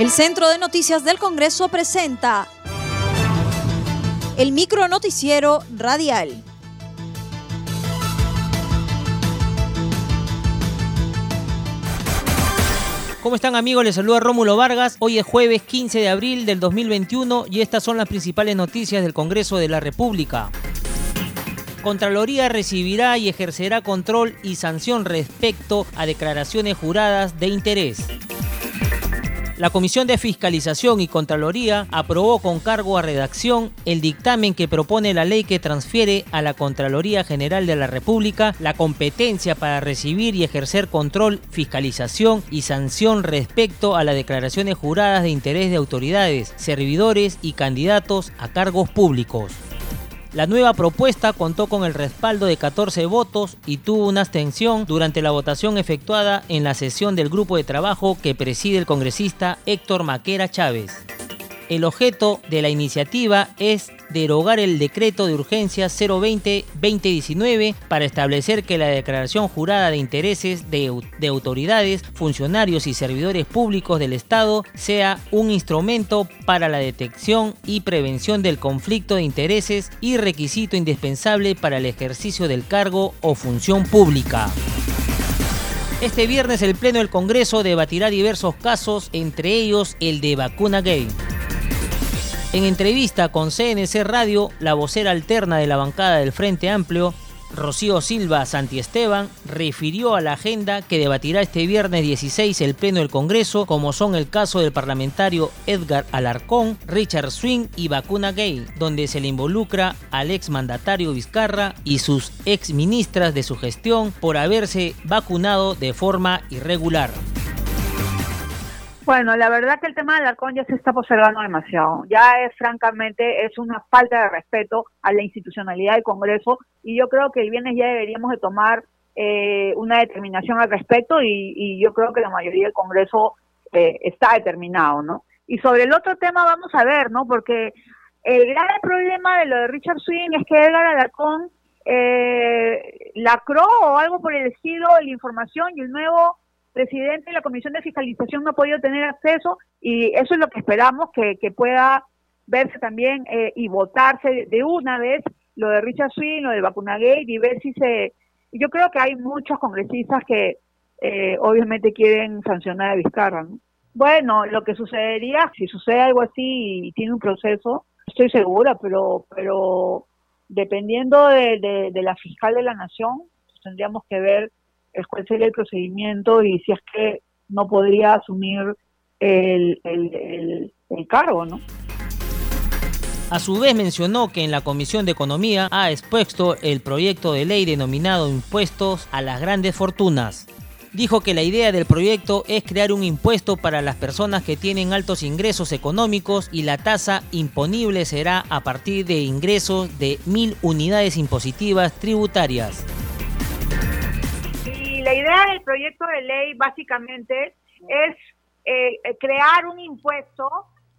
El Centro de Noticias del Congreso presenta el micro noticiero radial. ¿Cómo están amigos? Les saluda Rómulo Vargas. Hoy es jueves 15 de abril del 2021 y estas son las principales noticias del Congreso de la República. Contraloría recibirá y ejercerá control y sanción respecto a declaraciones juradas de interés. La Comisión de Fiscalización y Contraloría aprobó con cargo a redacción el dictamen que propone la ley que transfiere a la Contraloría General de la República la competencia para recibir y ejercer control, fiscalización y sanción respecto a las declaraciones juradas de interés de autoridades, servidores y candidatos a cargos públicos. La nueva propuesta contó con el respaldo de 14 votos y tuvo una abstención durante la votación efectuada en la sesión del grupo de trabajo que preside el congresista Héctor Maquera Chávez. El objeto de la iniciativa es derogar el decreto de urgencia 020-2019 para establecer que la declaración jurada de intereses de, de, autoridades, funcionarios y servidores públicos del Estado sea un instrumento para la detección y prevención del conflicto de intereses y requisito indispensable para el ejercicio del cargo o función pública. Este viernes el Pleno del Congreso debatirá diversos casos, entre ellos el de vacuna gay. En entrevista con CNC Radio, la vocera alterna de la bancada del Frente Amplio, Rocío Silva Santiesteban, refirió a la agenda que debatirá este viernes 16 el Pleno del Congreso, como son el caso del parlamentario Edgar Alarcón, Richard Swing y Vacuna Gay, donde se le involucra al ex mandatario Vizcarra y sus ex ministras de su gestión por haberse vacunado de forma irregular. Bueno, la verdad que el tema del Alarcón ya se está postergando demasiado. Ya es francamente es una falta de respeto a la institucionalidad del Congreso y yo creo que el viernes ya deberíamos de tomar eh, una determinación al respecto y, yo creo que la mayoría del Congreso eh, está determinado, ¿no? Y sobre el otro tema vamos a ver, ¿no? Porque el grave problema de lo de Richard Swing es que Edgar Alarcón eh, lacró o algo por el estilo la información y el nuevo presidente de la Comisión de Fiscalización no ha podido tener acceso y eso es lo que esperamos que, pueda verse también eh, y votarse de una vez lo de Richard Swing, lo de Vacunagate y ver si se... Yo creo que hay muchos congresistas que eh, obviamente quieren sancionar a Vizcarra. Bueno, lo que sucedería, si sucede algo así y tiene un proceso, estoy segura, pero pero dependiendo de, de la fiscal de la nación, tendríamos que ver sería el procedimiento y si es que no podría asumir el, el, el, cargo, ¿no? A su vez mencionó que en la Comisión de Economía ha expuesto el proyecto de ley denominado Impuestos a las Grandes Fortunas. Dijo que la idea del proyecto es crear un impuesto para las personas que tienen altos ingresos económicos y la tasa imponible será a partir de ingresos de mil unidades impositivas tributarias idea del proyecto de ley básicamente es eh, eh, crear un impuesto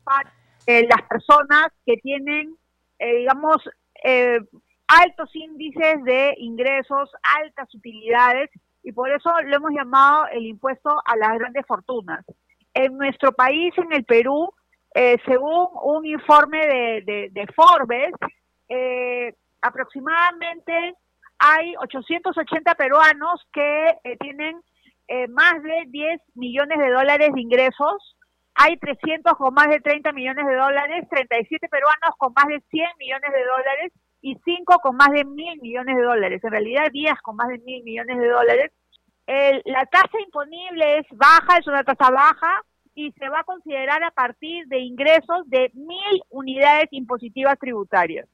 para eh, las personas que tienen, digamos, altos índices de ingresos, altas utilidades, y por eso lo hemos llamado el impuesto a las grandes fortunas. En nuestro país, en el Perú, según un informe de, de Forbes, aproximadamente hay 880 peruanos que eh, tienen eh, más de 10 millones de dólares de ingresos, hay 300 con más de 30 millones de dólares, 37 peruanos con más de 100 millones de dólares y 5 con más de mil millones de dólares, en realidad 10 con más de mil millones de dólares. la tasa imponible es baja, es una tasa baja y se va a considerar a partir de ingresos de mil unidades impositivas tributarias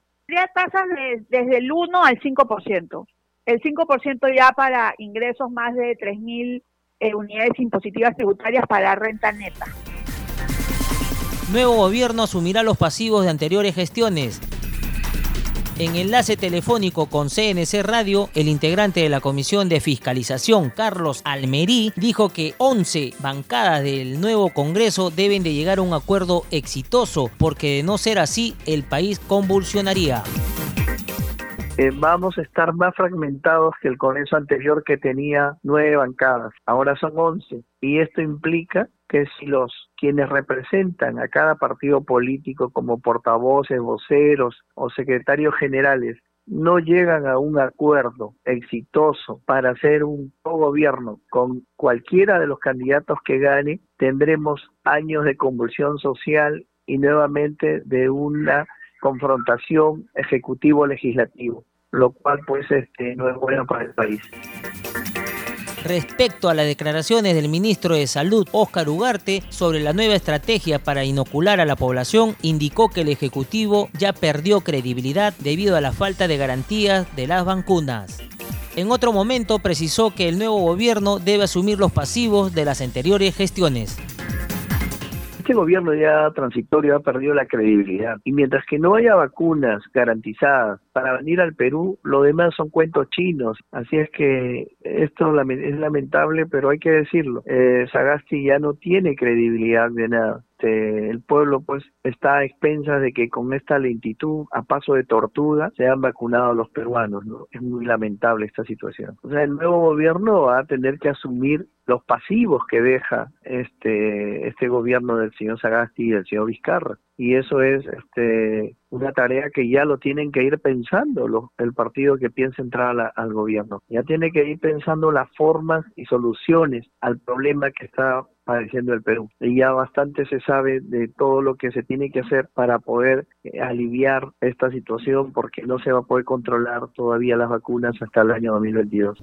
tasas desde el 1 al 5%. El 5% ya para ingresos más de 3.000 eh, unidades impositivas tributarias para renta neta. Nuevo gobierno asumirá los pasivos de anteriores gestiones. En enlace telefónico con CNC Radio, el integrante de la Comisión de Fiscalización, Carlos Almerí, dijo que 11 bancadas del nuevo Congreso deben de llegar a un acuerdo exitoso, porque de no ser así, el país convulsionaría. Eh, vamos a estar más fragmentados que el Congreso anterior que tenía nueve bancadas. Ahora son once. Y esto implica que si los quienes representan a cada partido político como portavoces, voceros o secretarios generales no llegan a un acuerdo exitoso para hacer un gobierno con cualquiera de los candidatos que gane, tendremos años de convulsión social y nuevamente de una confrontación ejecutivo-legislativo, lo cual pues este, no es bueno para el país. Respecto a las declaraciones del ministro de Salud, Óscar Ugarte, sobre la nueva estrategia para inocular a la población, indicó que el Ejecutivo ya perdió credibilidad debido a la falta de garantías de las vacunas. En otro momento precisó que el nuevo gobierno debe asumir los pasivos de las anteriores gestiones este gobierno ya transitorio ha perdido la credibilidad y mientras que no haya vacunas garantizadas para venir al Perú, lo demás son cuentos chinos. Así es que esto es lamentable, pero hay que decirlo. Eh, Sagasti ya no tiene credibilidad de nada. Este, el pueblo pues está a expensas de que con esta lentitud, a paso de tortuga, se han vacunado los peruanos. ¿no? Es muy lamentable esta situación. O sea, el nuevo gobierno va a tener que asumir los pasivos que deja este este gobierno del señor Sagasti y del señor Vizcarra y eso es este una tarea que ya lo tienen que ir pensando el partido que piensa entrar al gobierno ya tiene que ir pensando las formas y soluciones al problema que está padeciendo el Perú. Y ya bastante se sabe de todo lo que se tiene que hacer para poder eh, aliviar esta situación porque no se va a poder controlar todavía las vacunas hasta el año 2022.